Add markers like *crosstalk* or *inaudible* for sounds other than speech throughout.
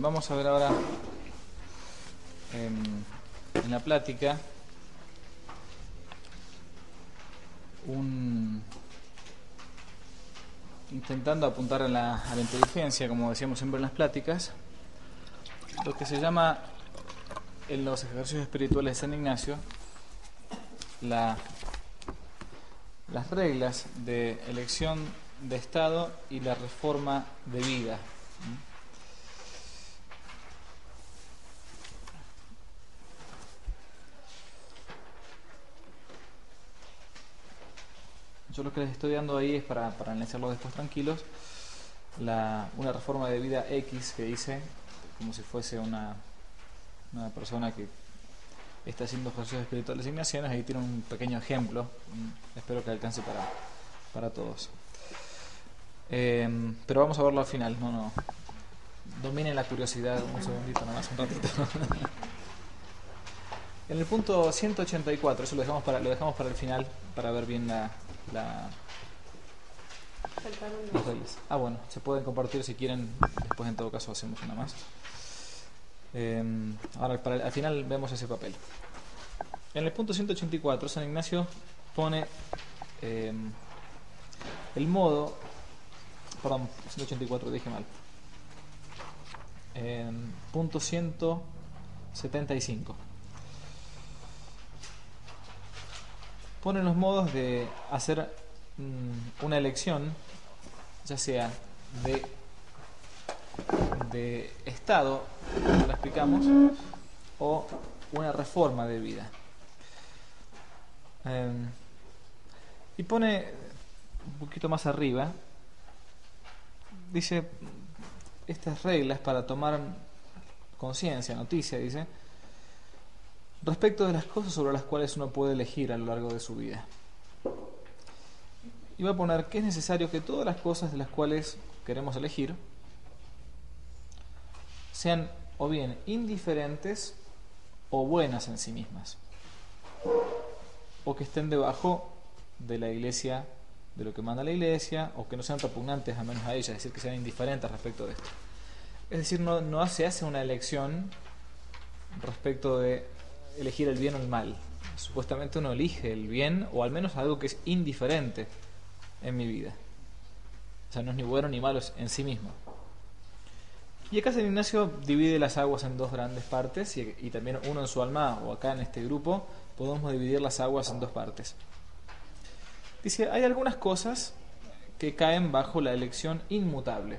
Vamos a ver ahora en, en la plática un intentando apuntar a la, inteligencia, como decíamos siempre en las pláticas, lo que se llama en los ejercicios espirituales de San Ignacio la, las reglas de elección de Estado y la reforma de vida. Yo lo que les estoy dando ahí es para, para analizarlo después tranquilos. La, una reforma de vida X que hice, como si fuese una, una persona que está haciendo ejercicios espirituales ignacianos, ahí tiene un pequeño ejemplo, mm, espero que alcance para, para todos. Eh, pero vamos a verlo al final, no, no. Dominen la curiosidad un segundito nomás, un ratito. *laughs* en el punto 184, eso lo dejamos para, lo dejamos para el final, para ver bien la, la. Ah, bueno, se pueden compartir si quieren, después en todo caso hacemos una más. Eh, ahora, para al final vemos ese papel. En el punto 184, San Ignacio pone eh, el modo, perdón, 184 dije mal. Eh, punto 175. Pone los modos de hacer mm, una elección, ya sea de Estado, como lo explicamos, o una reforma de vida. Eh, y pone un poquito más arriba, dice estas reglas para tomar conciencia, noticia, dice, respecto de las cosas sobre las cuales uno puede elegir a lo largo de su vida. Y va a poner que es necesario que todas las cosas de las cuales queremos elegir, sean o bien indiferentes o buenas en sí mismas, o que estén debajo de la iglesia, de lo que manda la iglesia, o que no sean repugnantes a menos a ella, es decir, que sean indiferentes respecto de esto. Es decir, no, no se hace una elección respecto de elegir el bien o el mal. Supuestamente uno elige el bien o al menos algo que es indiferente en mi vida. O sea, no es ni bueno ni malo en sí mismo. Y acá San Ignacio divide las aguas en dos grandes partes y, también uno en su alma o acá en este grupo podemos dividir las aguas en dos partes. Dice, hay algunas cosas que caen bajo la elección inmutable.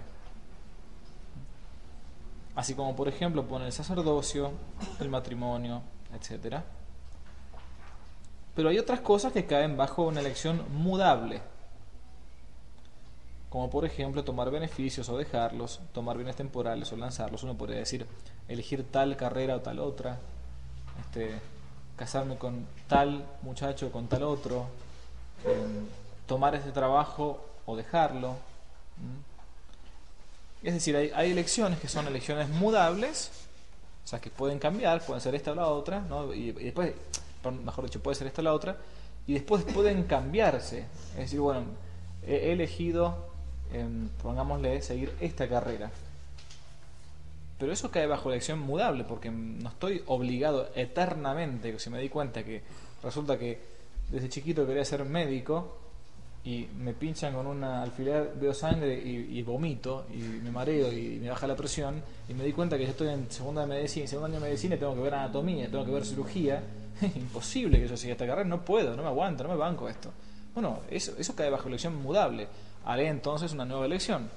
Así como por ejemplo pone el sacerdocio, el matrimonio, etc. Pero hay otras cosas que caen bajo una elección mudable como por ejemplo tomar beneficios o dejarlos, tomar bienes temporales o lanzarlos. Uno podría decir elegir tal carrera o tal otra, este, casarme con tal muchacho o con tal otro, eh, tomar ese trabajo o dejarlo. Es decir, hay, hay, elecciones que son elecciones mudables, o sea, que pueden cambiar, pueden ser esta o la otra, ¿no? y, después, mejor dicho, puede ser esta o la otra, y después pueden cambiarse. Es decir, bueno, he elegido eh, pongámosle, seguir esta carrera. Pero eso cae bajo elección mudable, porque no estoy obligado eternamente, si me di cuenta que resulta que desde chiquito quería ser médico y me pinchan con una alfiler, veo sangre y, vomito y me mareo y me baja la presión y me di cuenta que yo estoy en segunda de medicina, en segundo año de medicina y tengo que ver anatomía, tengo que ver cirugía, *laughs* imposible que yo siga esta carrera, no puedo, no me aguanto, no me banco esto. Bueno, eso, eso cae bajo elección mudable haré entonces una nueva elección.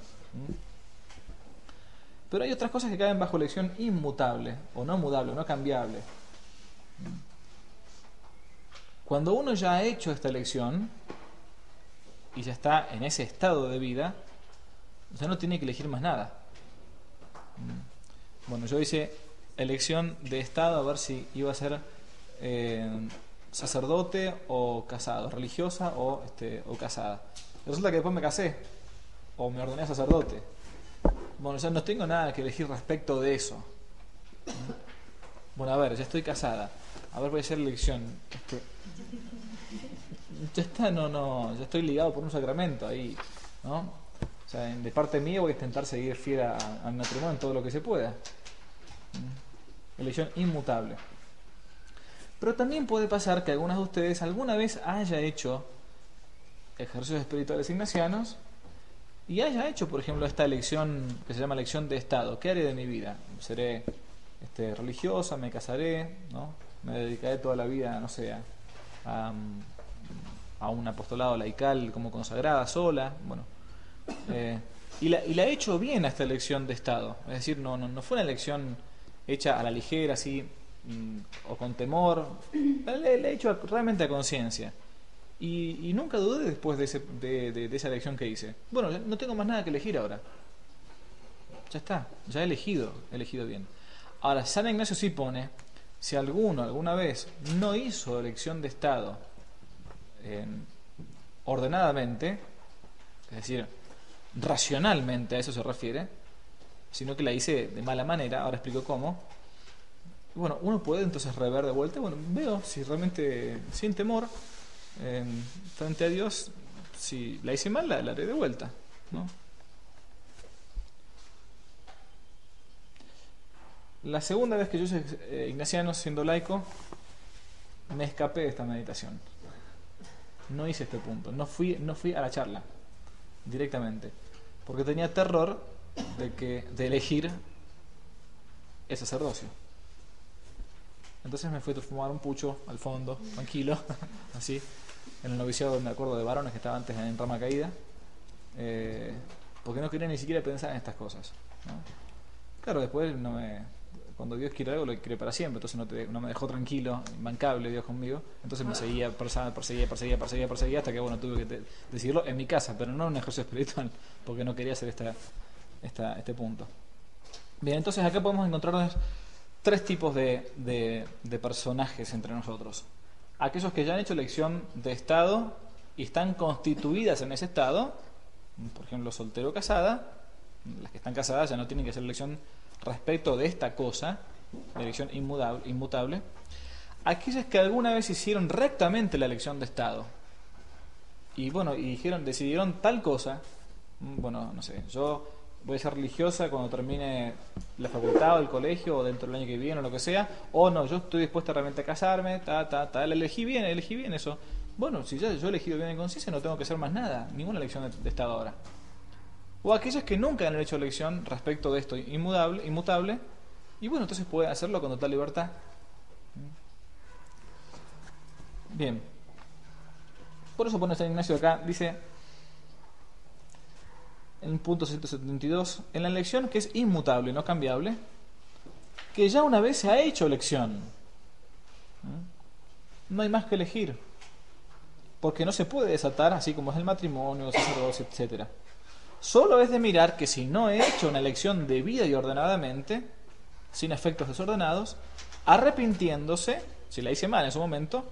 Pero hay otras cosas que caen bajo elección inmutable, o no mudable, o no cambiable. Cuando uno ya ha hecho esta elección y ya está en ese estado de vida, ya no tiene que elegir más nada. Bueno, yo hice elección de estado a ver si iba a ser eh, sacerdote o casado, religiosa o, este, o casada. Resulta que después me casé o me ordené sacerdote. Bueno, ya no tengo nada que elegir respecto de eso. Bueno, a ver, ya estoy casada. A ver, voy a hacer elección. Este, ya está, no, no, ya estoy ligado por un sacramento ahí, ¿no? O sea, de parte mía voy a intentar seguir fiel al matrimonio en todo lo que se pueda. Elección inmutable. Pero también puede pasar que algunas de ustedes alguna vez haya hecho ejercicios espirituales ignacianos y haya hecho, por ejemplo, esta elección que se llama elección de Estado. ¿Qué haré de mi vida? ¿Seré este, religiosa? ¿Me casaré? ¿no? ¿Me dedicaré toda la vida, no sé, a, a un apostolado laical como consagrada, sola? Bueno, eh, y, la, y la he hecho bien a esta elección de Estado. Es decir, no, no, no fue una elección hecha a la ligera, así, mm, o con temor. La, he hecho realmente a conciencia. Y, nunca dudé después de, ese, de, de, esa elección que hice. Bueno, no tengo más nada que elegir ahora. Ya está, ya he elegido, he elegido bien. Ahora, San Ignacio sí pone, si alguno alguna vez no hizo elección de Estado ordenadamente, es decir, racionalmente a eso se refiere, sino que la hice de mala manera, ahora explico cómo. Bueno, uno puede entonces rever de vuelta, bueno, veo si realmente sin temor, frente a Dios, si la hice mal, la, haré de vuelta, ¿no? La segunda vez que yo eh, ignaciano siendo laico, me escapé de esta meditación. No hice este punto, no fui, no fui a la charla directamente, porque tenía terror de, que, de elegir el sacerdocio. Entonces me fui a fumar un pucho al fondo, tranquilo, *laughs* así, en el noviciado, me acuerdo de varones que estaba antes en rama caída, eh, porque no quería ni siquiera pensar en estas cosas. Claro, después no me, cuando Dios quiere algo, lo quiere para siempre. Entonces no, no me dejó tranquilo, imbancable Dios conmigo. Entonces me seguía, perseguía, perseguía, perseguía, perseguía, hasta que bueno, tuve que decirlo en mi casa, pero no en un ejercicio espiritual, *laughs* porque no quería hacer esta, esta, este punto. Bien, entonces acá podemos encontrar tres tipos de, de, personajes entre nosotros. Aquellos que ya han hecho elección de Estado y están constituidas en ese Estado, por ejemplo, soltero o casada, las que están casadas ya no tienen que hacer elección respecto de esta cosa, la elección inmutable, inmutable, aquellas que alguna vez hicieron rectamente la elección de Estado y bueno, y dijeron, decidieron tal cosa, mm, bueno, no sé, yo voy a ser religiosa cuando termine la facultad o el colegio o dentro del año que viene o lo que sea, o no, yo estoy dispuesta realmente a casarme, ta, ta, ta, elegí bien, elegí bien eso. Bueno, si ya yo he elegido bien en conciencia, no tengo que hacer más nada, ninguna elección de Estado ahora o aquellos que nunca han hecho elección respecto de esto inmutable, inmutable y bueno, entonces puede hacerlo con total libertad. Bien. Por eso pone San Ignacio acá, dice en punto 172, en la elección que es inmutable, no cambiable, que ya una vez se ha hecho elección. No hay más que elegir. Porque no se puede desatar, así como es el matrimonio, sacerdocio, etcétera. Solo es de mirar que si no he hecho una elección debida y ordenadamente, sin efectos desordenados, arrepintiéndose, si la hice mal en su momento,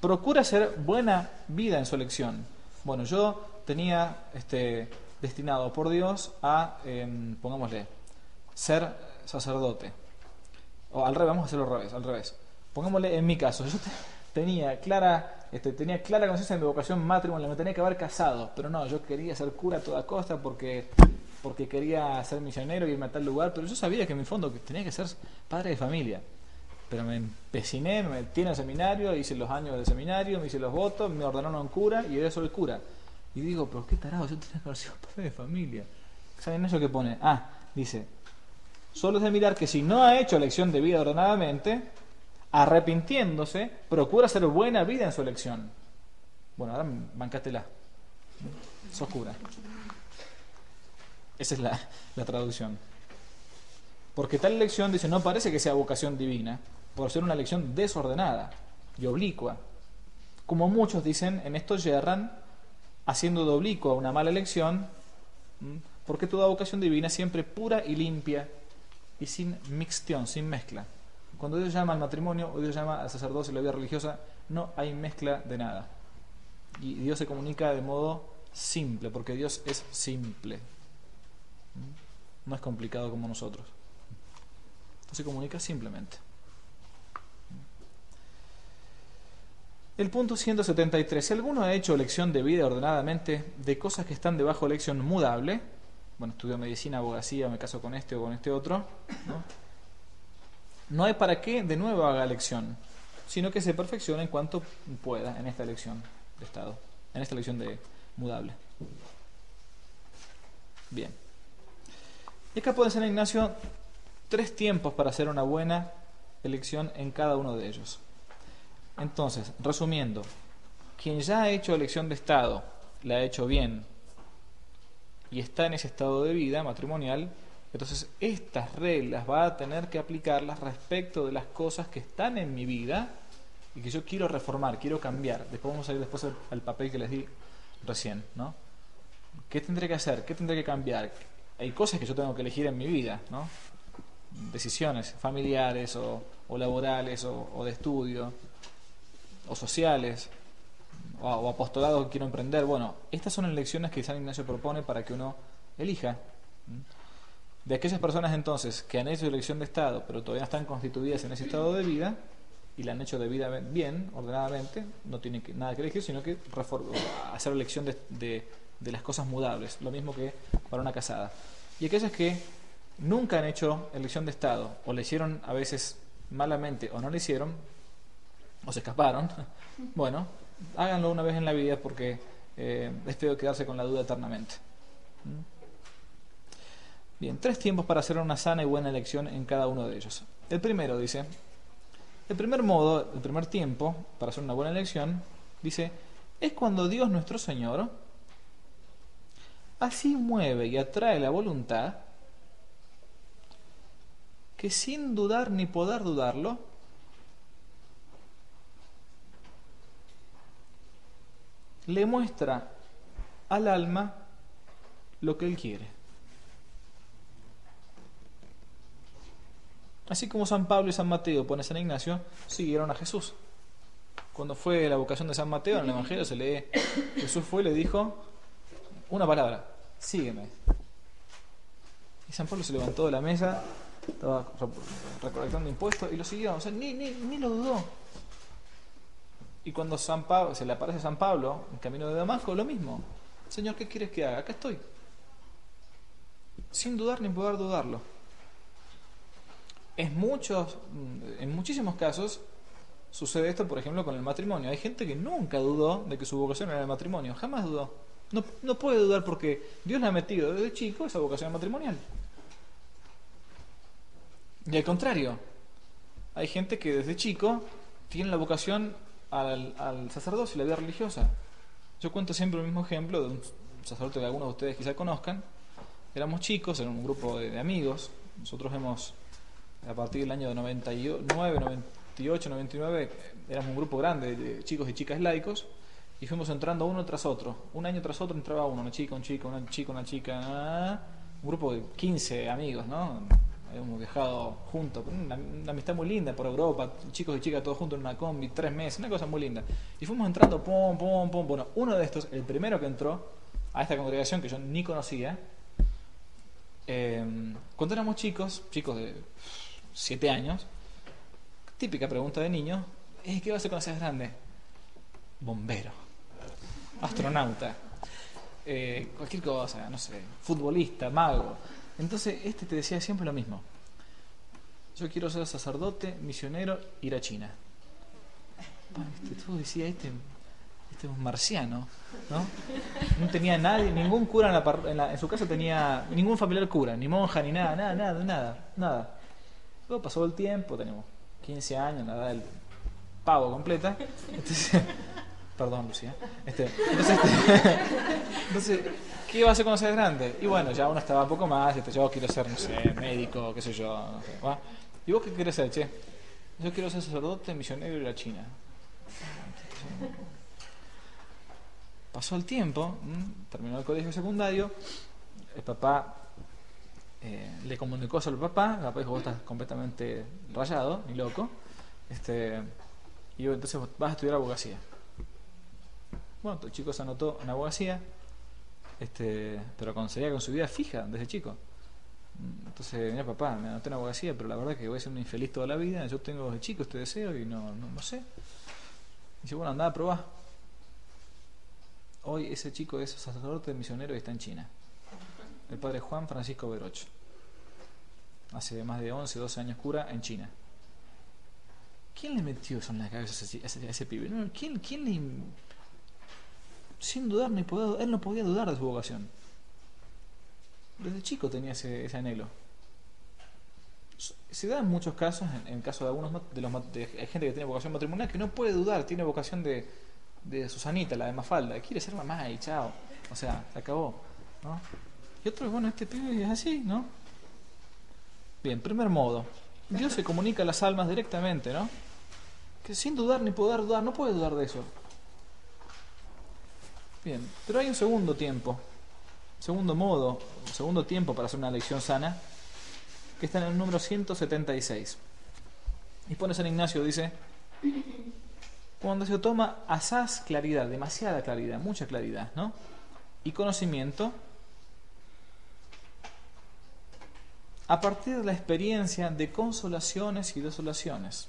procura hacer buena vida en su elección. Bueno, yo tenía este, destinado por Dios a, em, pongámosle, ser sacerdote. O al revés, vamos a hacerlo al revés, al revés. Pongámosle en mi caso, yo tenía clara, este, tenía clara conciencia de mi vocación matrimonial, me tenía que haber casado, pero no, yo quería ser cura a toda costa porque, porque quería ser misionero y irme a tal lugar, pero yo sabía que en mi fondo tenía que ser padre de familia. Pero me empeciné, me metí en el seminario, hice los años del seminario, me hice los votos, me ordenaron cura y ahora soy cura. Y digo, pero qué tarado, yo tenía que ser padre de familia. ¿Saben eso que pone? Ah, dice, solo es de mirar que si no ha hecho elección de vida ordenadamente, arrepintiéndose, procura hacer buena vida en su elección. Bueno, ahora bancátela. Sos cura. Esa es la, traducción. Porque tal elección, dice, no parece que sea vocación divina, por ser una elección desordenada y oblicua. Como muchos dicen, en esto yerran, haciendo de oblicua una mala elección, porque toda vocación divina siempre pura y limpia y sin mixtión, sin mezcla. Cuando Dios llama al matrimonio o Dios llama al sacerdocio y la vida religiosa, no hay mezcla de nada. Y Dios se comunica de modo simple, porque Dios es simple. ¿Mm? No es complicado como nosotros. se comunica simplemente. El punto 173. Si alguno ha hecho elección de vida ordenadamente de cosas que están debajo de elección mudable, bueno, estudio medicina, abogacía, me caso con este o con este otro, ¿no? No hay para qué de nuevo haga elección, sino que se perfeccione en cuanto pueda en esta elección de Estado, en esta elección de mudable. Bien. Y acá puede ser, Ignacio, tres tiempos para hacer una buena elección en cada uno de ellos. Entonces, resumiendo, quien ya ha hecho elección de Estado, la ha hecho bien y está en ese estado de vida matrimonial, entonces estas reglas va a tener que aplicarlas respecto de las cosas que están en mi vida y que yo quiero reformar, quiero cambiar. Después vamos a ir después al, papel que les di recién, ¿no? ¿Qué tendré que hacer? ¿Qué tendré que cambiar? Hay cosas que yo tengo que elegir en mi vida, ¿no? Decisiones familiares o, laborales o de estudio o sociales o, apostolados que quiero emprender. Bueno, estas son elecciones que San Ignacio propone para que uno elija. De aquellas personas entonces que han hecho elección de Estado, pero todavía están constituidas en ese estado de vida y la han hecho de vida bien, ordenadamente, no tienen nada que elegir, sino que hacer elección de, de, las cosas mudables, lo mismo que para una casada. Y aquellas que nunca han hecho elección de Estado, o le hicieron a veces malamente o no le hicieron, o se escaparon, *laughs* bueno, háganlo una vez en la vida porque eh, es quedarse con la duda eternamente. ¿Mm? Bien, tres tiempos para hacer una sana y buena elección en cada uno de ellos. El primero dice, el primer modo, el primer tiempo para hacer una buena elección, dice, es cuando Dios nuestro Señor así mueve y atrae la voluntad que sin dudar ni poder dudarlo, le muestra al alma lo que él quiere. Así como San Pablo y San Mateo, pone San Ignacio, siguieron a Jesús. Cuando fue la vocación de San Mateo en el Evangelio se lee, Jesús fue y le dijo una palabra, sígueme. Y San Pablo se levantó de la mesa, estaba recolectando impuestos y lo siguió, o sea, ni, ni, ni lo dudó. Y cuando San Pablo, se le aparece a San Pablo en camino de Damasco, lo mismo. Señor, ¿qué quieres que haga? Acá estoy. Sin dudar ni poder dudarlo. Es muchos, en muchísimos casos sucede esto, por ejemplo, con el matrimonio. Hay gente que nunca dudó de que su vocación era el matrimonio. Jamás dudó. No, no puede dudar porque Dios le ha metido desde chico esa vocación matrimonial. Y al contrario, hay gente que desde chico tiene la vocación al, al sacerdocio la vida religiosa. Yo cuento siempre el mismo ejemplo de un sacerdote que algunos de ustedes quizá conozcan. Éramos chicos, en un grupo de, amigos. Nosotros hemos, a partir del año 99, 98, 99, éramos un grupo grande de chicos y chicas laicos y fuimos entrando uno tras otro. Un año tras otro entraba uno, una chica, un chico, una chica, una chica. Un grupo de 15 amigos, ¿no? hemos viajado juntos, una, amistad muy linda por Europa, chicos y chicas todos juntos en una combi, tres meses, una cosa muy linda. Y fuimos entrando, pum, pum, pum. Bueno, uno de estos, el primero que entró a esta congregación que yo ni conocía, eh, cuando éramos chicos, chicos de siete años, típica pregunta de niño, ¿qué vas a hacer cuando seas grande? Bombero, astronauta, eh, cualquier cosa, no sé, futbolista, mago. Entonces, este te decía siempre lo mismo. Yo quiero ser sacerdote, misionero, ir a China. Este, este, este es un marciano, ¿no? No tenía nadie, ningún cura en, la, su casa tenía, ningún familiar cura, ni monja, ni nada, nada, nada, nada, nada. Luego pasó el tiempo, tenemos 15 años, la edad del pavo completa. Entonces, *laughs* perdón, Lucía. Este, entonces, este, *laughs* ¿Qué iba a hacer cuando seas grande? Y bueno, ya uno estaba un poco más, este, yo quiero ser, no sé, médico, qué sé yo. No sé, ¿Y vos qué querés ser, che? Yo quiero ser sacerdote, misionero y ir a China. Pasó el tiempo, terminó el colegio secundario, el papá eh, le comunicó eso al papá, papá dijo, vos estás completamente rayado, ni loco, este, y entonces vas a estudiar abogacía. Bueno, el chico se anotó en abogacía, este, pero con, con su vida fija desde chico. Entonces, mira papá, me anoté en abogacía, pero la verdad es que voy a ser un infeliz toda la vida, yo tengo desde chico este deseo y no, no, sé. Dice, bueno, anda a probar. Hoy ese chico es sacerdote misionero y está en China. El padre Juan Francisco Verocho. Hace más de 11, 12 años cura en China. ¿Quién le metió eso en la cabeza a ese, ese, pibe? ¿quién, ¿Quién le... Sin dudar, ni poder, él no podía dudar de su vocación. Desde chico tenía ese, ese anhelo. Se da en muchos casos, en, el caso de algunos de los de gente que tiene vocación matrimonial, que no puede dudar, tiene vocación de, de Susanita, la de Mafalda, quiere ser mamá y chao. O sea, se acabó. ¿no? Y otro, bueno, este pibe es así, ¿no? Bien, primer modo. Dios se comunica a las almas directamente, ¿no? Que sin dudar ni poder dudar, no puede dudar de eso. Bien, pero hay un segundo tiempo, segundo modo, segundo tiempo para hacer una lección sana, que está en el número 176. Y pone San Ignacio, dice, cuando se toma asaz claridad, demasiada claridad, mucha claridad, ¿no? Y conocimiento, a partir de la experiencia de consolaciones y desolaciones.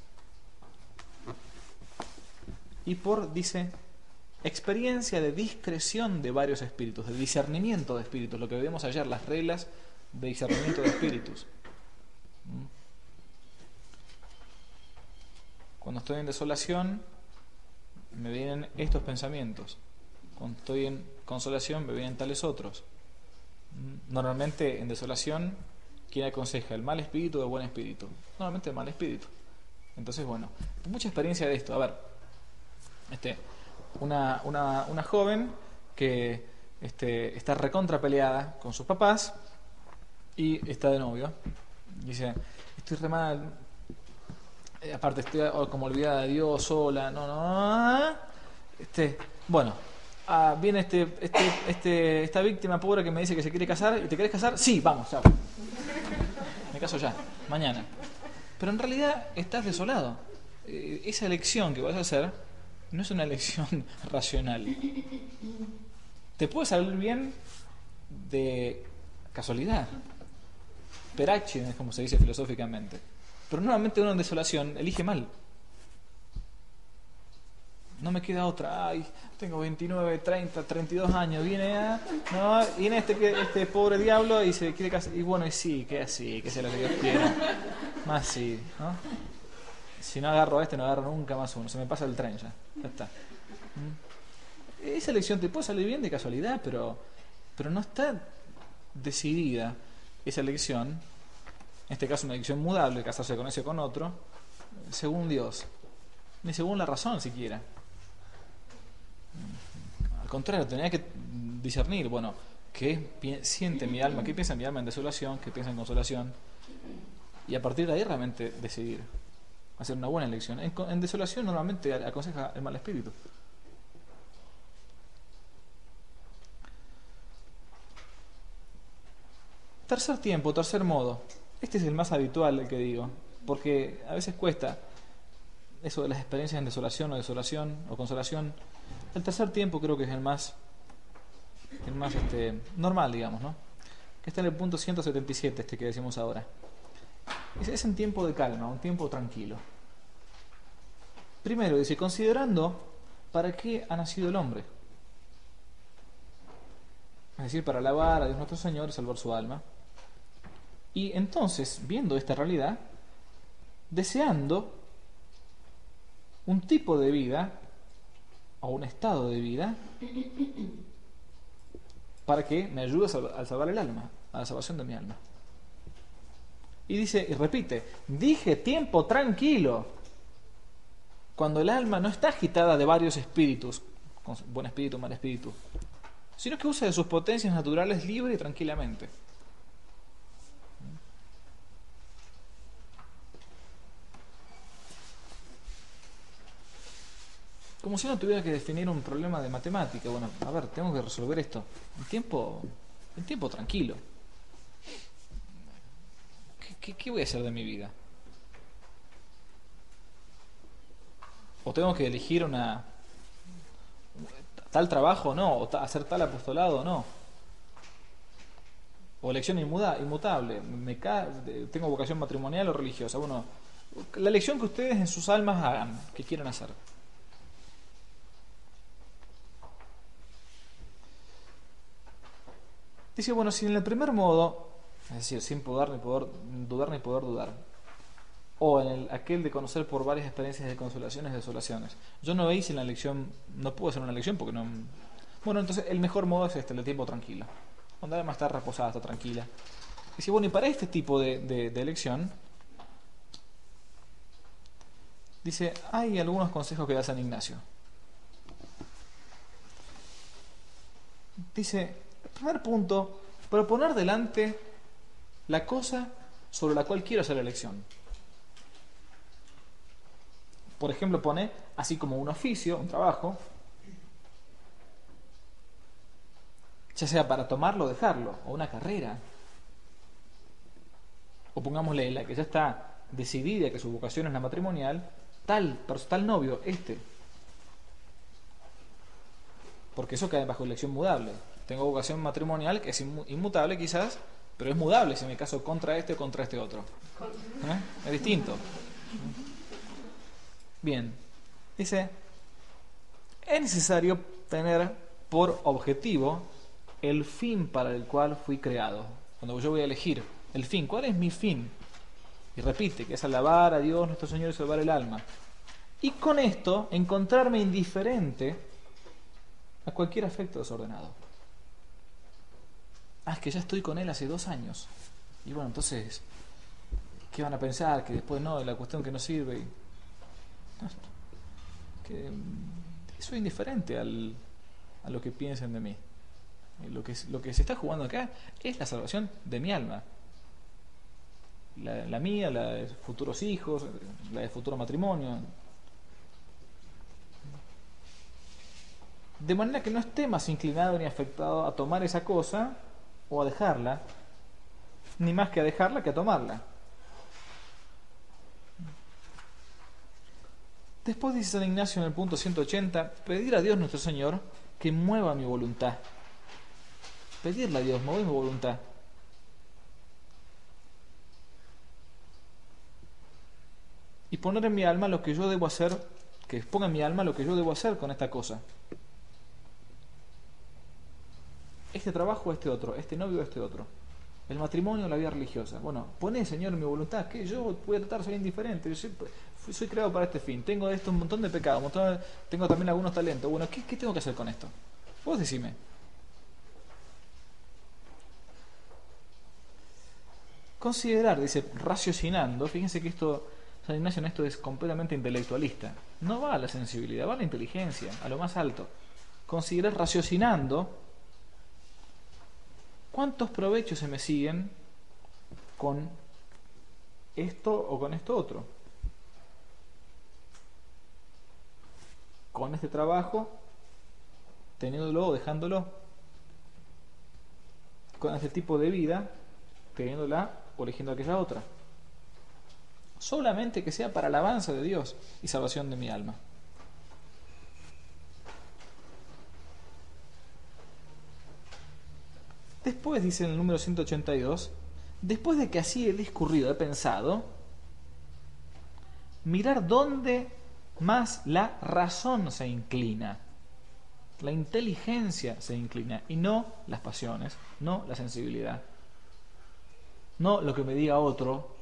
Y por, dice, experiencia de discreción de varios espíritus, de discernimiento de espíritus, lo que vemos ayer, las reglas de discernimiento de espíritus. Cuando estoy en desolación, me vienen estos pensamientos. Cuando estoy en consolación, me vienen tales otros. Normalmente en desolación, ¿quién aconseja? ¿El mal espíritu o el buen espíritu? Normalmente el mal espíritu. Entonces, bueno, mucha experiencia de esto. A ver, este, una, una, una joven que este, está recontra peleada con sus papás y está de novio. Dice, estoy re mal, eh, aparte estoy como olvidada de Dios, sola, no, no, este, bueno, ah, viene este, este, este, esta víctima pobre que me dice que se quiere casar, ¿y te querés casar? Sí, vamos, chao. Ya, mañana. Pero en realidad estás desolado. Eh, esa elección que vas a hacer no es una elección *laughs* racional. Te puede salir bien de casualidad, per accident, como se dice filosóficamente. Pero nuevamente uno en desolación elige mal. No me queda otra. Ay, tengo 29, 30, 32 años. Viene a, no, viene este, este pobre diablo y se quiere casar. Y bueno, y sí, que así, que sea lo que Dios quiera. Más sí, ¿no? Si no agarro a este, no agarro nunca más uno. Se me pasa el tren ya. Ya está. ¿Mm? Esa elección te puede salir bien de casualidad, pero, pero no está decidida esa elección. En este caso, una elección mudable, casarse con ese o con otro, según Dios. Ni según la razón siquiera. Al contrario, tenía que discernir, bueno, ¿qué siente mi alma? ¿Qué piensa mi alma en desolación? ¿Qué piensa en consolación? Y a partir de ahí realmente decidir hacer una buena elección. En, desolación normalmente aconseja el mal espíritu. Tercer tiempo, tercer modo. Este es el más habitual, el que digo, porque a veces cuesta eso de las experiencias en desolación o desolación o consolación. El tercer tiempo creo que es el más, el más este, normal, digamos, ¿no? Que está en el punto 177, este que decimos ahora. Es, un tiempo de calma, un tiempo tranquilo. Primero dice, considerando para qué ha nacido el hombre. Es decir, para alabar a Dios nuestro Señor y salvar su alma. Y entonces, viendo esta realidad, deseando un tipo de vida o un estado de vida para que me ayude a salvar el alma, a la salvación de mi alma. Y dice, y repite, dije tiempo tranquilo, cuando el alma no está agitada de varios espíritus, buen espíritu, mal espíritu, sino que usa de sus potencias naturales libre y tranquilamente. Como si uno tuviera que definir un problema de matemática. Bueno, a ver, tengo que resolver esto en tiempo, en tiempo tranquilo. ¿Qué, voy a hacer de mi vida? ¿O tengo que elegir una tal trabajo o no? ¿O hacer tal apostolado o no? ¿O elección inmutable? Me ¿Tengo vocación matrimonial o religiosa? Bueno, la elección que ustedes en sus almas hagan, que quieran hacer. Dice, bueno, si en el primer modo, es decir, sin poder ni poder dudar ni poder dudar, o en el, aquel de conocer por varias experiencias de consolaciones y desolaciones. Yo no veis en la lección, no puedo hacer una lección porque no... Bueno, entonces el mejor modo es este, el tiempo tranquilo. Cuando además está reposada, está tranquila. Dice, bueno, y para este tipo de, de elección, dice, hay algunos consejos que da San Ignacio. Dice, primer punto, proponer delante la cosa sobre la cual quiero hacer elección por ejemplo, pone así como un oficio, un trabajo, ya sea para tomarlo o dejarlo, o una carrera, o pongámosle la que ya está decidida que su vocación es la matrimonial, tal, tal novio, este. Porque eso cae bajo elección mudable. Tengo vocación matrimonial que es inmutable quizás, pero es mudable si me caso contra este o contra este otro. ¿Eh? Es distinto. Bien, dice, es necesario tener por objetivo el fin para el cual fui creado. Cuando yo voy a elegir el fin, ¿cuál es mi fin? Y repite, que es alabar a Dios nuestro Señor y salvar el alma. Y con esto encontrarme indiferente a cualquier afecto desordenado. Ah, es que ya estoy con él hace dos años. Y bueno, entonces, ¿qué van a pensar? Que después no, la cuestión que no sirve que soy indiferente al, a lo que piensen de mí. Lo que, lo que se está jugando acá es la salvación de mi alma. La, la mía, la de futuros hijos, la de futuro matrimonio. De manera que no esté más inclinado ni afectado a tomar esa cosa o a dejarla, ni más que a dejarla que a tomarla. Después dice San Ignacio en el punto 180, pedir a Dios nuestro Señor que mueva mi voluntad. Pedirle a Dios, mueve mi voluntad. Y poner en mi alma lo que yo debo hacer, que ponga en mi alma lo que yo debo hacer con esta cosa. Este trabajo, este otro, este novio, este otro. El matrimonio, la vida religiosa. Bueno, pone, Señor, mi voluntad, que yo voy a tratar de ser indiferente. Yo soy, creado para este fin. Tengo esto un montón de pecados, tengo también algunos talentos. Bueno, ¿qué, ¿qué tengo que hacer con esto? Vos decime. Considerar, dice, raciocinando, fíjense que esto, San Ignacio esto es completamente intelectualista. No va a la sensibilidad, va a la inteligencia, a lo más alto. Considerar raciocinando ¿Cuántos provechos se me siguen con esto o con esto otro? Con este trabajo, teniéndolo o dejándolo. Con este tipo de vida, teniéndola o eligiendo aquella otra. Solamente que sea para alabanza de Dios y salvación de mi alma. Después, dice en el número 182, después de que así he discurrido, he pensado, mirar dónde más la razón se inclina, la inteligencia se inclina y no las pasiones, no la sensibilidad, no lo que me diga otro.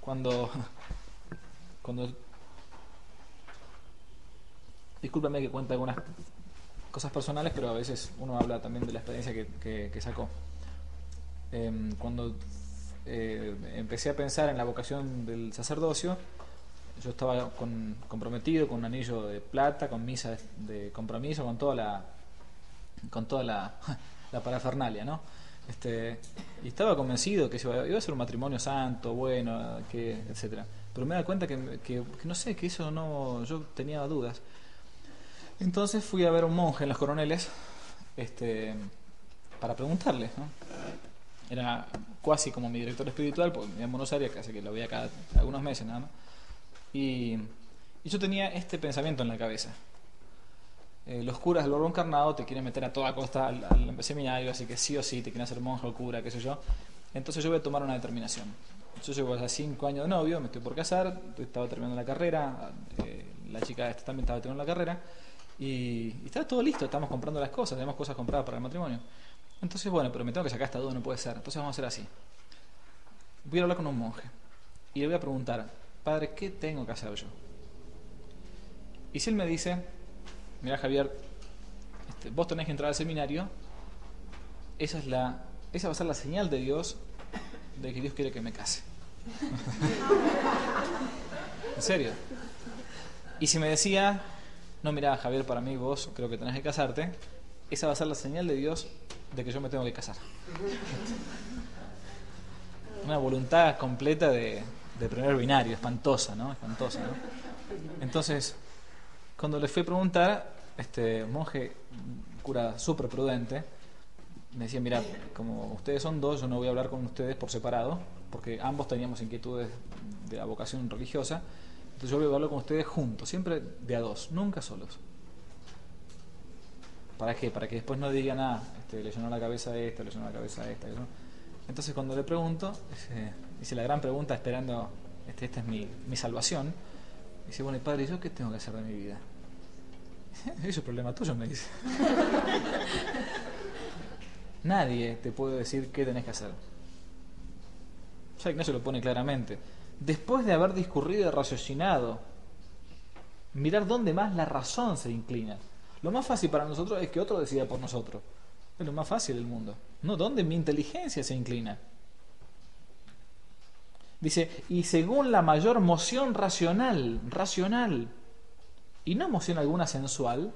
Cuando *laughs* cuando discúlpame que cuente algunas cosas personales, pero a veces uno habla también de la experiencia que, sacó. Em, cuando eh, empecé a pensar en la vocación del sacerdocio, yo estaba comprometido con un anillo de plata, con misa de, compromiso, con toda la con toda la, *laughs* la parafernalia, ¿no? Este, y estaba convencido que iba a ser un matrimonio santo, bueno, que, etcétera pero me da cuenta que, no sé, que eso no, yo tenía dudas. Entonces fui a ver a un monje en las coroneles este, para preguntarle. Era casi como mi director espiritual, porque en Buenos Aires, casi que lo veía cada algunos meses nada más. Y, yo tenía este pensamiento en la cabeza. Eh, los curas del oro encarnado te quieren meter a toda costa al, al, seminario, así que sí o sí te quieren hacer monje o cura, qué sé yo. Entonces yo voy a tomar una determinación. Yo llevo ya cinco años de novio, me estoy por casar, estaba terminando la carrera, eh, la chica esta también estaba terminando la carrera, y, y estaba todo listo, estamos comprando las cosas, tenemos cosas compradas para el matrimonio. Entonces, bueno, pero me tengo que sacar esta duda, no puede ser. Entonces vamos a hacer así. Voy a hablar con un monje y le voy a preguntar, Padre, ¿qué tengo que hacer yo? Y si él me dice, mira Javier, este, vos tenés que entrar al seminario, esa, es la, esa va a ser la señal de Dios de que Dios quiere que me case. *laughs* en serio. Y si me decía, no, mira Javier, para mí vos creo que tenés que casarte, esa va a ser la señal de Dios de que yo me tengo que casar. Una voluntad completa de, de primer binario, espantosa, ¿no? Espantosa, ¿no? Entonces, cuando le fui a preguntar, este monje, cura súper prudente, me decía, mira, como ustedes son dos, yo no voy a hablar con ustedes por separado, porque ambos teníamos inquietudes de la vocación religiosa, entonces yo voy a hablar con ustedes juntos, siempre de a dos, nunca solos. ¿Para qué? Para que después no digan, ah, este, le llenó la cabeza a esta, le llenó la cabeza a esta. Entonces cuando le pregunto, hice la gran pregunta esperando, este, esta es mi, mi salvación, dice, bueno, padre, ¿y yo qué tengo que hacer de mi vida? *laughs* Eso es problema tuyo, me dice. *laughs* Nadie te puede decir qué tenés que hacer. Ya Ignacio lo pone claramente. Después de haber discurrido y raciocinado, mirar dónde más la razón se inclina. Lo más fácil para nosotros es que otro decida por nosotros. Es lo más fácil del mundo. No, ¿dónde mi inteligencia se inclina? Dice, y según la mayor moción racional, racional, y no moción alguna sensual,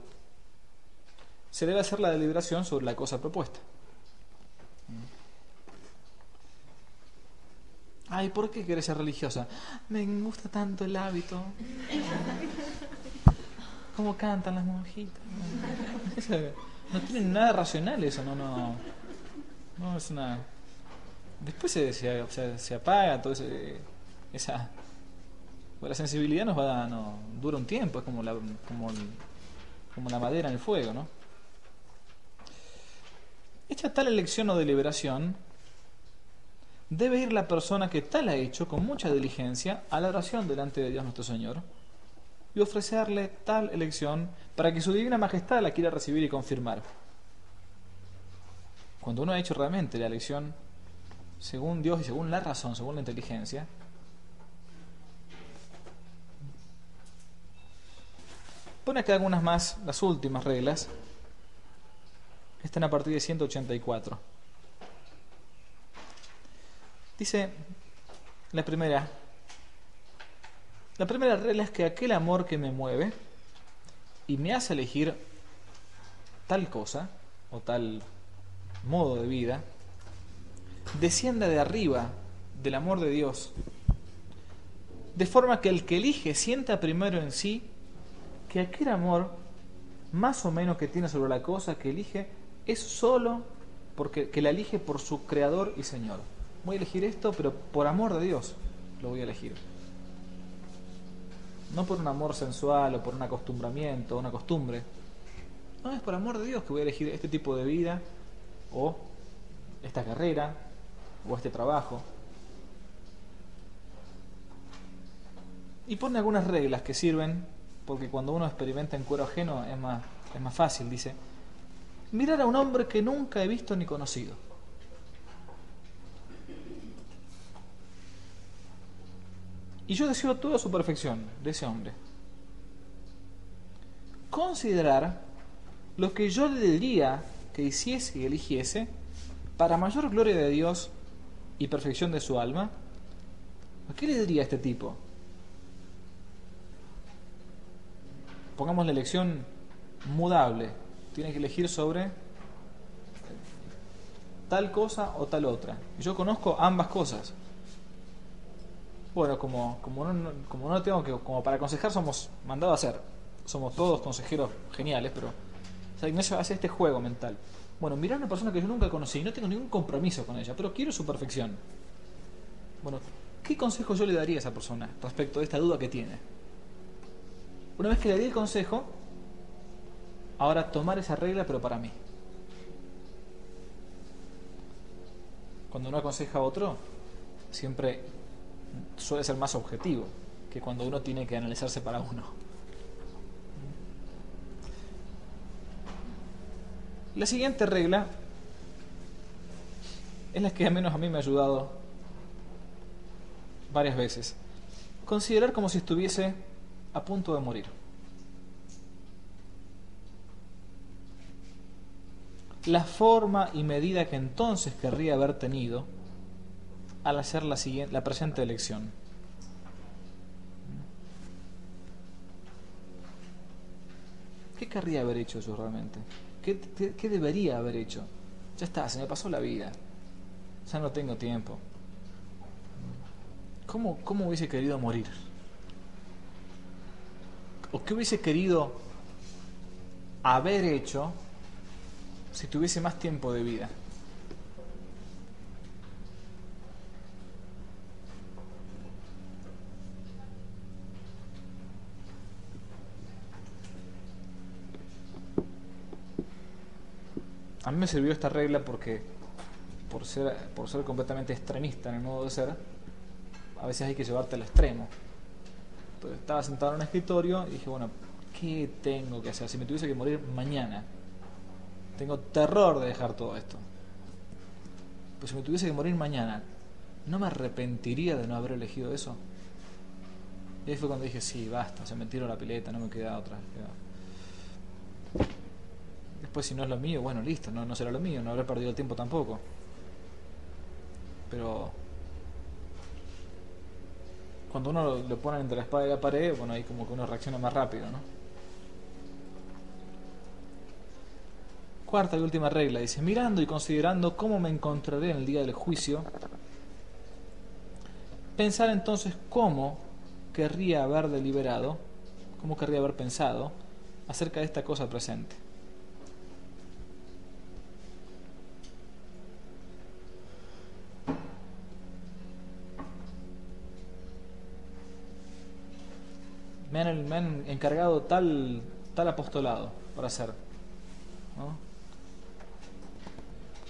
se debe hacer la deliberación sobre la cosa propuesta. Ay, ¿por qué quieres ser religiosa? Me gusta tanto el hábito. ¿Cómo cantan las monjitas? No tienen nada racional eso, no, no. No, es una. Después se, se, se apaga todo ese, esa. la sensibilidad nos va a, no, dura un tiempo, es como la, como, como la madera en el fuego, ¿no? Hecha tal elección o deliberación, debe ir la persona que tal ha hecho con mucha diligencia a la oración delante de Dios nuestro Señor y ofrecerle tal elección para que su divina majestad la quiera recibir y confirmar. Cuando uno ha hecho realmente la elección según Dios y según la razón, según la inteligencia, pone acá algunas más, las últimas reglas, están a partir de 184. Dice la primera, la primera regla es que aquel amor que me mueve y me hace elegir tal cosa o tal modo de vida, descienda de arriba del amor de Dios, de forma que el que elige sienta primero en sí que aquel amor más o menos que tiene sobre la cosa que elige es solo porque que la elige por su creador y Señor. Voy a elegir esto, pero por amor de Dios lo voy a elegir no por un amor sensual o por un acostumbramiento una costumbre. No, es por amor de Dios que voy a elegir este tipo de vida o esta carrera o este trabajo. Y pone algunas reglas que sirven porque cuando uno experimenta en cuero ajeno es más, es más fácil. Dice, mirar a un hombre que nunca he visto ni conocido Y yo deseo toda su perfección de ese hombre. Considerar lo que yo le diría que hiciese y eligiese para mayor gloria de Dios y perfección de su alma. ¿A qué le diría a este tipo? Pongamos la elección mudable. Tiene que elegir sobre tal cosa o tal otra. Yo conozco ambas cosas bueno, como, como, no, como no tengo que, como para aconsejar somos mandados a hacer, somos todos consejeros geniales, pero o sea, Ignacio hace este juego mental. Bueno, mirar a una persona que yo nunca conocí y no tengo ningún compromiso con ella, pero quiero su perfección. Bueno, ¿qué consejo yo le daría a esa persona respecto de esta duda que tiene? Una vez que le di el consejo, ahora tomar esa regla, pero para mí. Cuando uno aconseja a otro, siempre suele ser más objetivo que cuando uno tiene que analizarse para uno. La siguiente regla es la que al menos a mí me ha ayudado varias veces. Considerar como si estuviese a punto de morir. La forma y medida que entonces querría haber tenido al hacer la, siguiente, la presente elección. ¿Qué querría haber hecho yo realmente? ¿Qué, qué, debería haber hecho? Ya está, se me pasó la vida. Ya no tengo tiempo. ¿Cómo, cómo hubiese querido morir? ¿O qué hubiese querido haber hecho si tuviese más tiempo de vida? A me sirvió esta regla porque, por ser, por ser completamente extremista en el modo de ser, a veces hay que llevarte al extremo. Entonces estaba sentado en un escritorio y dije, bueno, ¿qué tengo que hacer? Si me tuviese que morir mañana, tengo terror de dejar todo esto. Pues si me tuviese que morir mañana, ¿no me arrepentiría de no haber elegido eso? Y ahí fue cuando dije, sí, basta, se me tiro la pileta, no me queda otra. Después si no es lo mío, bueno, listo, no, será lo mío, no habré perdido el tiempo tampoco. Pero cuando uno lo, pone entre la espada y la pared, bueno, ahí como que uno reacciona más rápido, ¿no? Cuarta y última regla, dice, mirando y considerando cómo me encontraré en el día del juicio, pensar entonces cómo querría haber deliberado, cómo querría haber pensado acerca de esta cosa presente. Me han, encargado tal, tal apostolado para hacer. ¿no?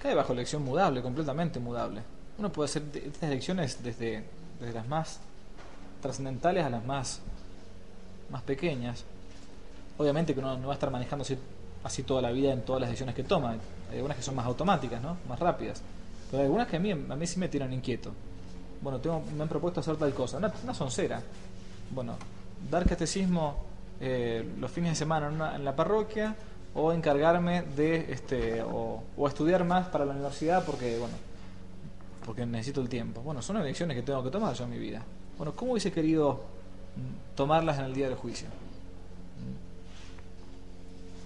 Cae bajo elección mudable, completamente mudable. Uno puede hacer estas elecciones desde, desde las más trascendentales a las más, más pequeñas. Obviamente que uno no va a estar manejando así, toda la vida en todas las decisiones que toma. Hay algunas que son más automáticas, ¿no? más rápidas. Pero hay algunas que a mí, a mí sí me tiran inquieto. Bueno, tengo, me han propuesto hacer tal cosa. Una, una soncera. Bueno, dar catecismo eh, los fines de semana en, la parroquia o encargarme de este o, estudiar más para la universidad porque bueno porque necesito el tiempo bueno son elecciones que tengo que tomar yo en mi vida bueno cómo hubiese querido mm, tomarlas en el día del juicio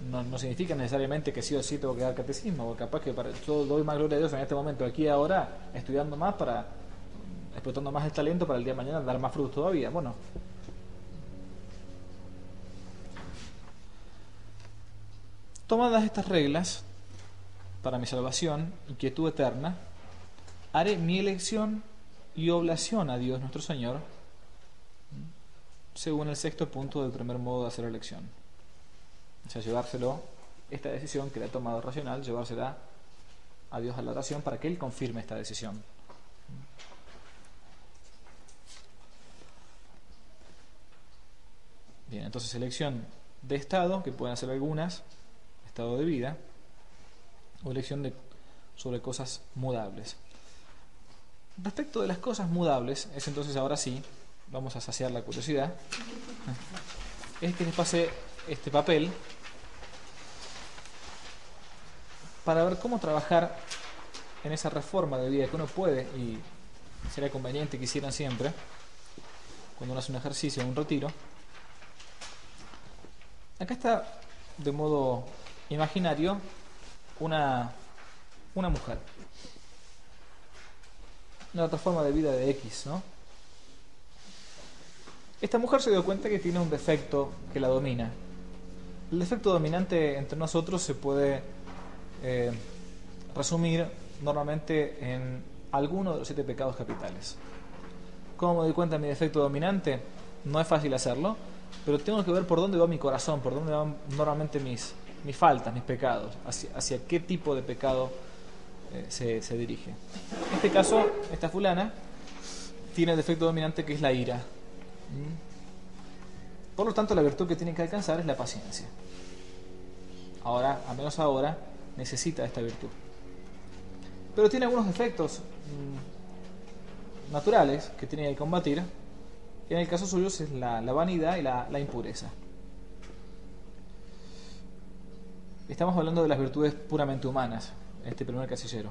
mm. no, no, significa necesariamente que sí o sí tengo que dar catecismo, porque capaz que yo doy más gloria a Dios en este momento, aquí ahora, estudiando más para, mm, explotando más el talento para el día de mañana dar más frutos todavía. Bueno, Tomadas estas reglas, para mi salvación y quietud eterna, haré mi elección y oblación a Dios nuestro Señor, según el sexto punto del primer modo de hacer elección. O sea, llevárselo, esta decisión que le ha tomado racional, llevársela a Dios a la oración para que Él confirme esta decisión. Bien, entonces elección de Estado, que pueden ser algunas, estado de vida o elección de, sobre cosas mudables. Respecto de las cosas mudables, es entonces ahora sí, vamos a saciar la curiosidad, es que les pase este papel para ver cómo trabajar en esa reforma de vida que uno puede y sería conveniente que hicieran siempre cuando uno hace un ejercicio, un retiro. Acá está de modo imaginario una, una mujer. Una otra forma de vida de X, ¿no? Esta mujer se dio cuenta que tiene un defecto que la domina. El defecto dominante entre nosotros se puede eh, resumir normalmente en alguno de los siete pecados capitales. ¿Cómo me doy cuenta de mi defecto dominante? No es fácil hacerlo, pero tengo que ver por dónde va mi corazón, por dónde van normalmente mis, mis faltas, mis pecados, hacia, qué tipo de pecado eh, se, dirige. En este caso, esta fulana tiene el defecto dominante que es la ira. Por lo tanto, la virtud que tiene que alcanzar es la paciencia. Ahora, al menos ahora, necesita esta virtud. Pero tiene algunos defectos mm, naturales que tiene que combatir. Y en el caso suyo es la, vanidad y la impureza. Estamos hablando de las virtudes puramente humanas, este primer casillero.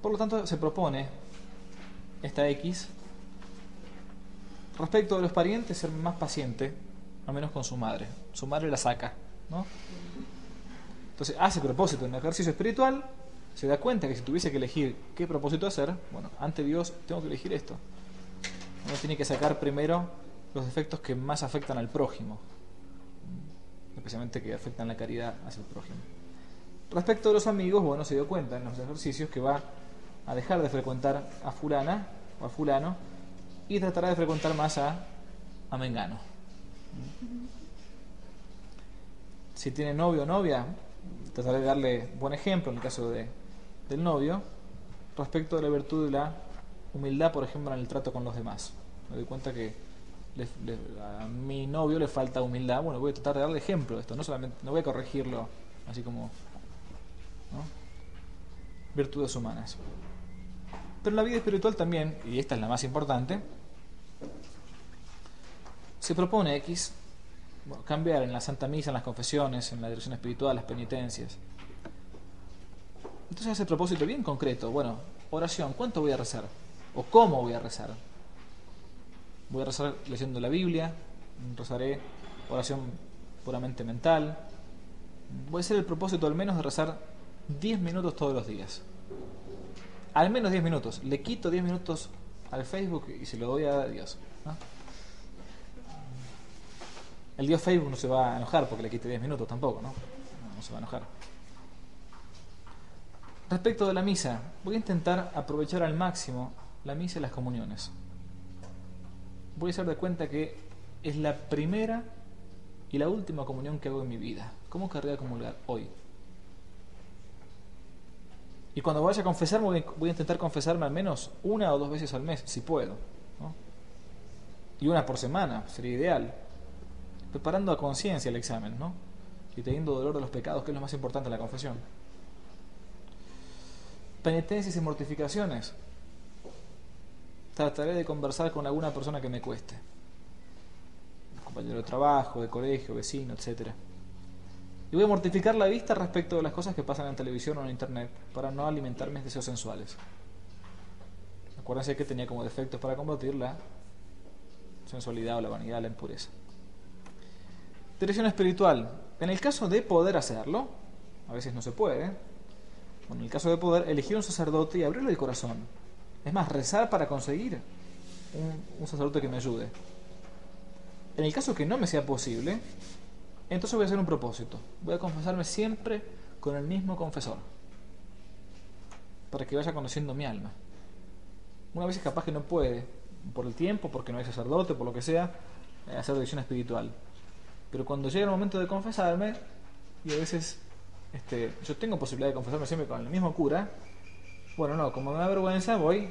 Por lo tanto, se propone esta X respecto de los parientes ser más paciente, al menos con su madre. Su madre la saca, ¿no? Entonces hace propósito en el ejercicio espiritual, se da cuenta que si tuviese que elegir qué propósito hacer, bueno, ante Dios tengo que elegir esto. Uno tiene que sacar primero los defectos que más afectan al prójimo, especialmente que afectan la caridad hacia el prójimo. Respecto a los amigos, bueno, se dio cuenta en los ejercicios que va a dejar de frecuentar a fulana o a fulano y tratará de frecuentar más a, a Mengano. Si tiene novio o novia, trataré de darle buen ejemplo en el caso de, del novio, respecto de la virtud de la humildad, por ejemplo, en el trato con los demás. Me doy cuenta que a mi novio le falta humildad, bueno, voy a tratar de darle ejemplo de esto, no solamente, no voy a corregirlo así como virtudes humanas. Pero en la vida espiritual también, y esta es la más importante, se propone X cambiar en la Santa Misa, en las confesiones, en la dirección espiritual, las penitencias. Entonces hace propósito bien concreto. Bueno, oración, ¿cuánto voy a rezar? ¿O cómo voy a rezar? Voy a rezar leyendo la Biblia, rezaré oración puramente mental. Voy a hacer el propósito al menos de rezar 10 minutos todos los días. Al menos 10 minutos. Le quito 10 minutos al Facebook y se lo doy a Dios. El Dios Facebook no se va a enojar porque le quite 10 minutos tampoco, ¿no? No, se va a enojar. Respecto de la misa, voy a intentar aprovechar al máximo la misa y las comuniones. Voy a hacer de cuenta que es la primera y la última comunión que hago en mi vida. ¿Cómo querría comulgar hoy? Y cuando vaya a confesarme, voy a intentar confesarme al menos una o dos veces al mes, si puedo. Y una por semana, sería ideal. Preparando a conciencia el examen, ¿no? Y teniendo dolor de los pecados, que es lo más importante en la confesión. Penitencias y mortificaciones. Trataré de conversar con alguna persona que me cueste. Compañero de trabajo, de colegio, vecino, etcétera. Y voy a mortificar la vista respecto de las cosas que pasan en televisión o en internet para no alimentar mis deseos sensuales. Acuérdense que tenía como defectos para combatir la sensualidad o la vanidad, la impureza. Dirección espiritual. En el caso de poder hacerlo, a veces no se puede, bueno, en el caso de poder, elegir un sacerdote y abrirle el corazón. Es más, rezar para conseguir un, sacerdote que me ayude. En el caso que no me sea posible, entonces voy a hacer un propósito. Voy a confesarme siempre con el mismo confesor. Para que vaya conociendo mi alma. Una vez es capaz que no puede, por el tiempo, porque no hay sacerdote, por lo que sea, eh, hacer dirección espiritual. Pero cuando llega el momento de confesarme, y a veces este, yo tengo posibilidad de confesarme siempre con el mismo cura, bueno, no, como me da vergüenza, voy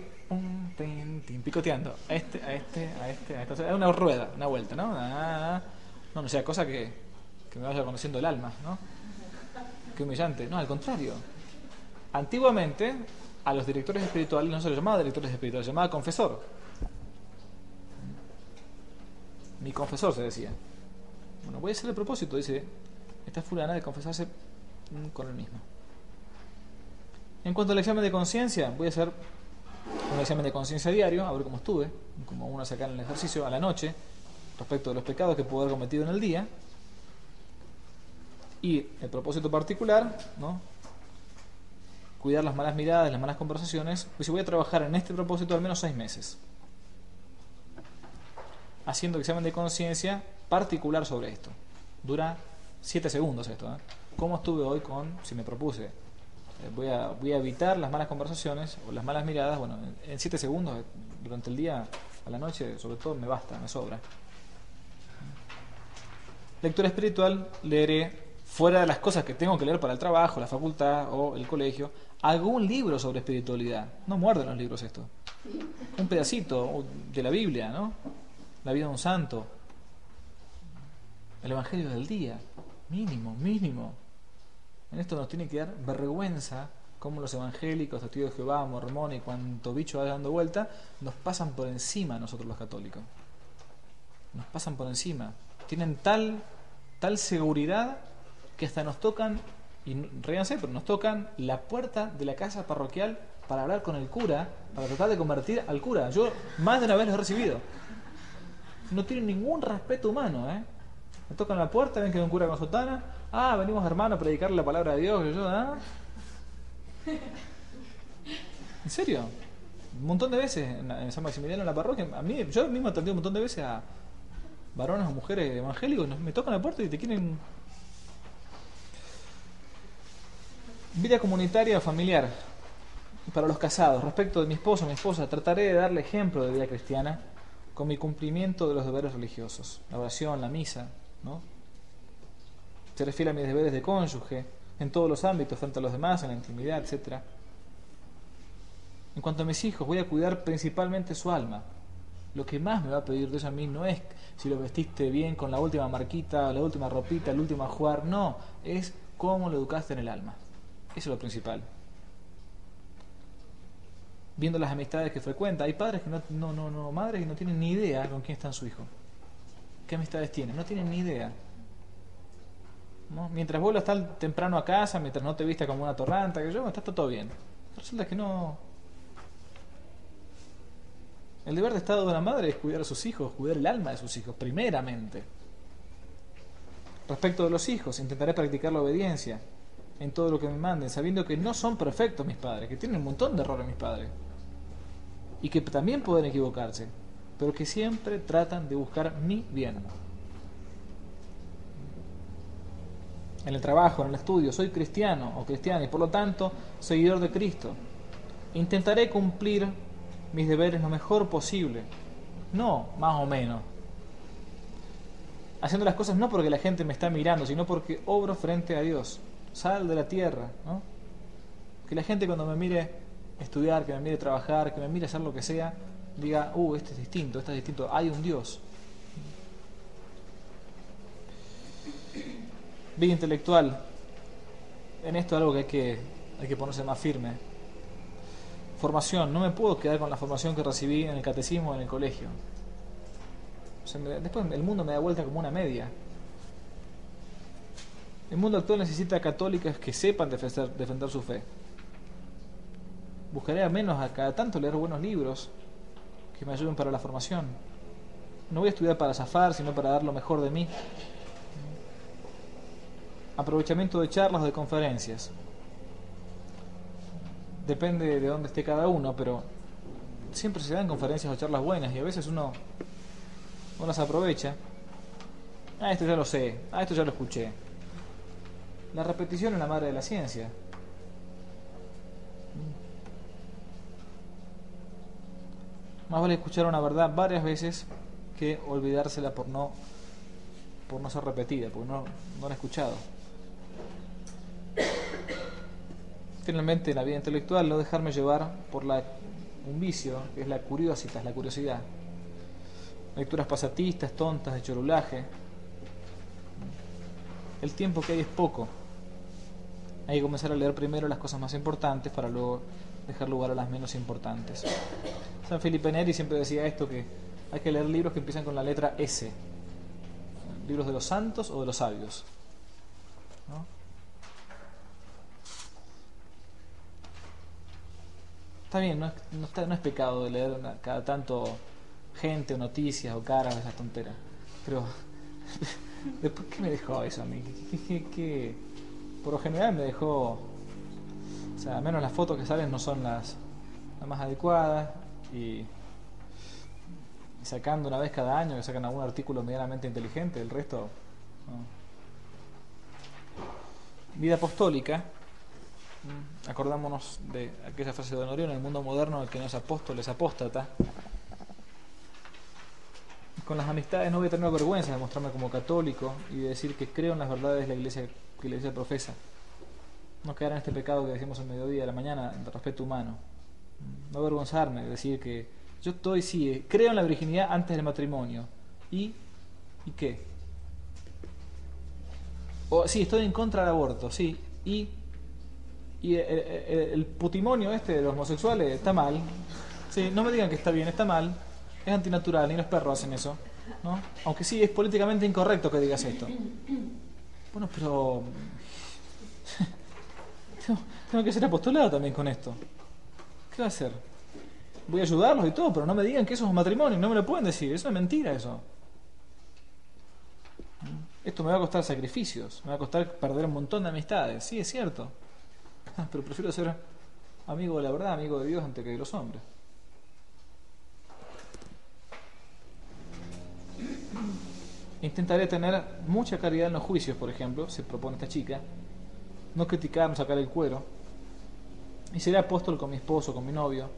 picoteando a este, a este, a este, a este. Es una rueda, una vuelta, ¿no? Ah, no, no sea cosa que que me vaya conociendo el alma, ¿no? Qué humillante. No, al contrario. Antiguamente, a los directores espirituales no se les llamaba directores espirituales, se llamaba confesor. Mi confesor se decía. Bueno, voy a hacer el propósito, dice esta fulana, de confesarse con el mismo. En cuanto al examen de conciencia, voy a hacer un examen de conciencia diario, a ver cómo estuve, como uno sacar en el ejercicio a la noche, respecto de los pecados que puedo haber cometido en el día, y el propósito particular, ¿no? cuidar las malas miradas, las malas conversaciones, pues voy a trabajar en este propósito al menos seis meses, haciendo examen de conciencia particular sobre esto. Dura siete segundos esto. ¿eh? ¿Cómo estuve hoy con, si me propuse, voy, a, voy a evitar las malas conversaciones o las malas miradas? Bueno, en siete segundos, durante el día, a la noche, sobre todo, me basta, me sobra. Lectura espiritual, leeré fuera de las cosas que tengo que leer para el trabajo, la facultad o el colegio, algún libro sobre espiritualidad. No muerden los libros esto. Un pedacito de la Biblia, ¿no? La vida de un santo. El Evangelio del día. Mínimo, mínimo. En esto nos tiene que dar vergüenza cómo los evangélicos, testigos de Jehová, mormón y cuanto bicho vaya dando vuelta, nos pasan por encima nosotros los católicos. Nos pasan por encima. Tienen tal, tal seguridad que hasta nos tocan, y ríanse, pero nos tocan la puerta de la casa parroquial para hablar con el cura, para tratar de convertir al cura. Yo más de una vez los he recibido. No tienen ningún respeto humano, ¿eh? Me tocan la puerta, ven que hay un cura con sotana. Ah, venimos hermano a predicarle la palabra de Dios. Yo, ¿ah? *laughs* ¿En serio? Un montón de veces en, San Maximiliano en la parroquia. A mí, yo mismo atendí un montón de veces a varones o mujeres evangélicos. Me tocan la puerta y te quieren. Vida comunitaria o familiar. Para los casados, respecto de mi esposo o mi esposa, trataré de darle ejemplo de vida cristiana con mi cumplimiento de los deberes religiosos, la oración, la misa, ¿no? Se refiere a mis deberes de cónyuge, en todos los ámbitos, frente a los demás, en la intimidad, etc. En cuanto a mis hijos, voy a cuidar principalmente su alma. Lo que más me va a pedir Dios a mí no es si lo vestiste bien con la última marquita, la última ropita, el último jugar, no, es cómo lo educaste en el alma. Eso es lo principal. Viendo las amistades que frecuenta, hay padres que no, no, no, no, madres que no tienen ni idea con quién está su hijo. ¿Qué amistades tienen? No tienen ni idea. Mientras vuelvas estar temprano a casa, mientras no te viste como una torranta, que yo, está todo bien. Resulta que no. El deber de Estado de una madre es cuidar a sus hijos, cuidar el alma de sus hijos, primeramente. Respecto de los hijos, intentaré practicar la obediencia en todo lo que me manden, sabiendo que no son perfectos mis padres, que tienen un montón de errores mis padres. Y que también pueden equivocarse, pero que siempre tratan de buscar mi bien. En el trabajo, en el estudio, soy cristiano o cristiana y por lo tanto seguidor de Cristo. Intentaré cumplir mis deberes lo mejor posible, no más o menos. Haciendo las cosas no porque la gente me está mirando, sino porque obro frente a Dios. Sal de la tierra, ¿no? Que la gente cuando me mire estudiar, que me mire trabajar, que me mire hacer lo que sea, diga, uh, este es distinto, este es distinto, hay un Dios. Vida intelectual, en esto es algo que hay, que hay que ponerse más firme. Formación, no me puedo quedar con la formación que recibí en el catecismo en el colegio. después el mundo me da vuelta como una media. El mundo actual necesita católicas que sepan defender, defender su fe. Buscaré al menos a cada tanto leer buenos libros que me ayuden para la formación. No voy a estudiar para zafar, sino para dar lo mejor de mí aprovechamiento de charlas o de conferencias. Depende de dónde esté cada uno, pero siempre se dan conferencias o charlas buenas y a veces uno, uno las aprovecha. Ah, esto ya lo sé, ah, esto ya lo escuché. La repetición es la madre de la ciencia. Más vale escuchar una verdad varias veces que olvidársela por no por no ser repetida, porque no, no la he escuchado. Finalmente, en la vida intelectual, no dejarme llevar por la, un vicio, que es la curiosidad, la curiosidad. Lecturas pasatistas, tontas, de chorulaje. El tiempo que hay es poco. Hay que comenzar a leer primero las cosas más importantes para luego dejar lugar a las menos importantes. San Felipe Neri siempre decía esto, que hay que leer libros que empiezan con la letra S. Libros de los santos o de los sabios. Está bien, no es, no, es pecado leer cada tanto gente o noticias o caras, esas tonteras. Pero, *laughs* después, ¿qué me dejó eso a mí? ¿Qué, Por lo general me dejó. O sea, al menos las fotos que salen no son las, las más adecuadas. Y, sacando una vez cada año, que sacan algún artículo medianamente inteligente, el resto. Vida apostólica Acordámonos de aquella frase de Honorio, en el mundo moderno el que no es apóstol es apóstata. Con las amistades no voy a tener vergüenza de mostrarme como católico y de decir que creo en las verdades de la iglesia que la iglesia profesa. No quedar en este pecado que decimos el mediodía, a la mañana, de respeto humano. No avergonzarme, decir que yo estoy, sí, creo en la virginidad antes del matrimonio. ¿Y, ¿y qué? O sí, estoy en contra del aborto, sí. ¿Y, y el, putimonio este de los homosexuales está mal? Sí, no me digan que está bien, está mal. Es antinatural, ni los perros hacen eso. ¿no? Aunque sí, es políticamente incorrecto que digas esto. Bueno, pero... *laughs* tengo que ser apostolado también con esto. ¿Qué va a hacer? Voy a ayudarlos y todo, pero no me digan que eso es un matrimonio, no me lo pueden decir, eso es mentira eso. Esto me va a costar sacrificios, me va a costar perder un montón de amistades, sí, es cierto. Pero prefiero ser amigo de la verdad, amigo de Dios antes que de los hombres. Intentaré tener mucha caridad en los juicios, por ejemplo, se propone esta chica. No criticar, no sacar el cuero. Y seré apóstol con mi esposo, con mi novio.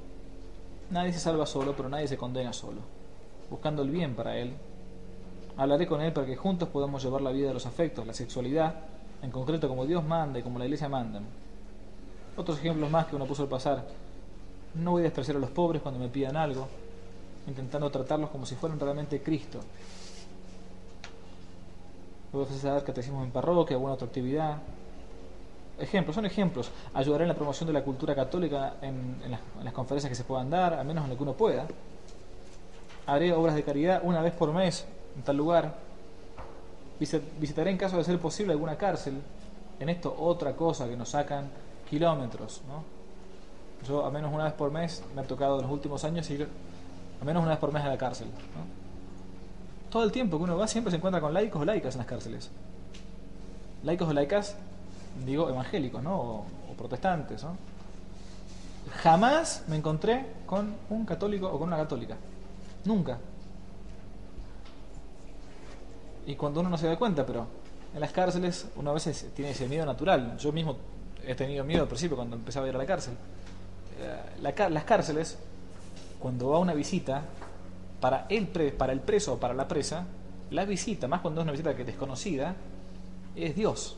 Nadie se salva solo, pero nadie se condena solo. Buscando el bien para él. Hablaré con él para que juntos podamos llevar la vida de los afectos, la sexualidad, en concreto como Dios manda y como la iglesia manda. Otros ejemplos más que uno puso al pasar. No voy a despreciar a los pobres cuando me pidan algo, intentando tratarlos como si fueran realmente Cristo, Puedo ofrecer catecismo en parroquia, alguna otra actividad. Ejemplos, son ejemplos. Ayudaré en la promoción de la cultura católica en, las, conferencias que se puedan dar, al menos en lo que uno pueda. Haré obras de caridad una vez por mes en tal lugar. Visitaré en caso de ser posible alguna cárcel. En esto otra cosa que nos sacan kilómetros. ¿no? Yo al menos una vez por mes me ha tocado en los últimos años ir al menos una vez por mes a la cárcel. ¿no? todo el tiempo que uno va siempre se encuentra con laicos o laicas en las cárceles. Laicos o laicas, digo, evangélicos, ¿no? O, protestantes, ¿no? Jamás me encontré con un católico o con una católica. Nunca. Y cuando uno no se da cuenta, pero en las cárceles uno a veces tiene ese miedo natural. Yo mismo he tenido miedo al principio cuando empezaba a ir a la cárcel. Eh, las cárceles, cuando va una visita, para el, preso o para la presa, la visita, más cuando es una visita que es desconocida, es Dios.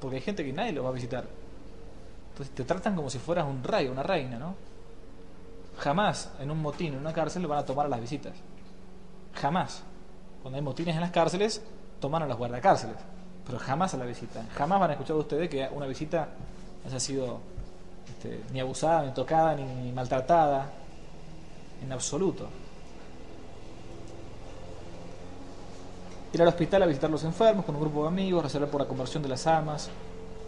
Porque hay gente que nadie lo va a visitar. Entonces te tratan como si fueras un rey, una reina, ¿no? Jamás en un motín, en una cárcel, van a tomar a las visitas. Jamás. Cuando hay motines en las cárceles, toman a los guardacárceles. Pero jamás a la visita. Jamás van a escuchar ustedes que una visita haya sido este, ni abusada, ni tocada, ni maltratada. En absoluto. ir al hospital a visitar a los enfermos con un grupo de amigos, resolver por la conversión de las almas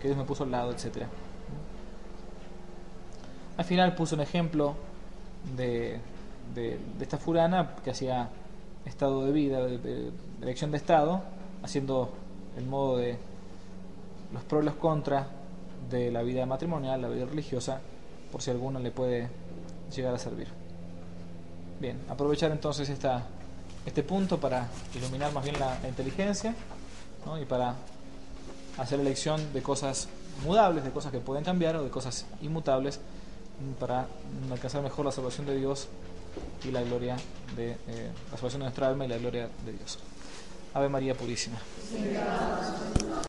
que Dios me puso al lado, etc. Al final puse un ejemplo de, de, esta furana que hacía estado de vida, de, elección de estado, haciendo el modo de los pros y los contras de la vida matrimonial, la vida religiosa, por si alguno le puede llegar a servir. Bien, aprovechar entonces esta este punto para iluminar más bien la, inteligencia y para hacer elección de cosas mudables, de cosas que pueden cambiar o de cosas inmutables para alcanzar mejor la salvación de Dios y la gloria de eh, la salvación de nuestra alma y la gloria de Dios. Ave María Purísima.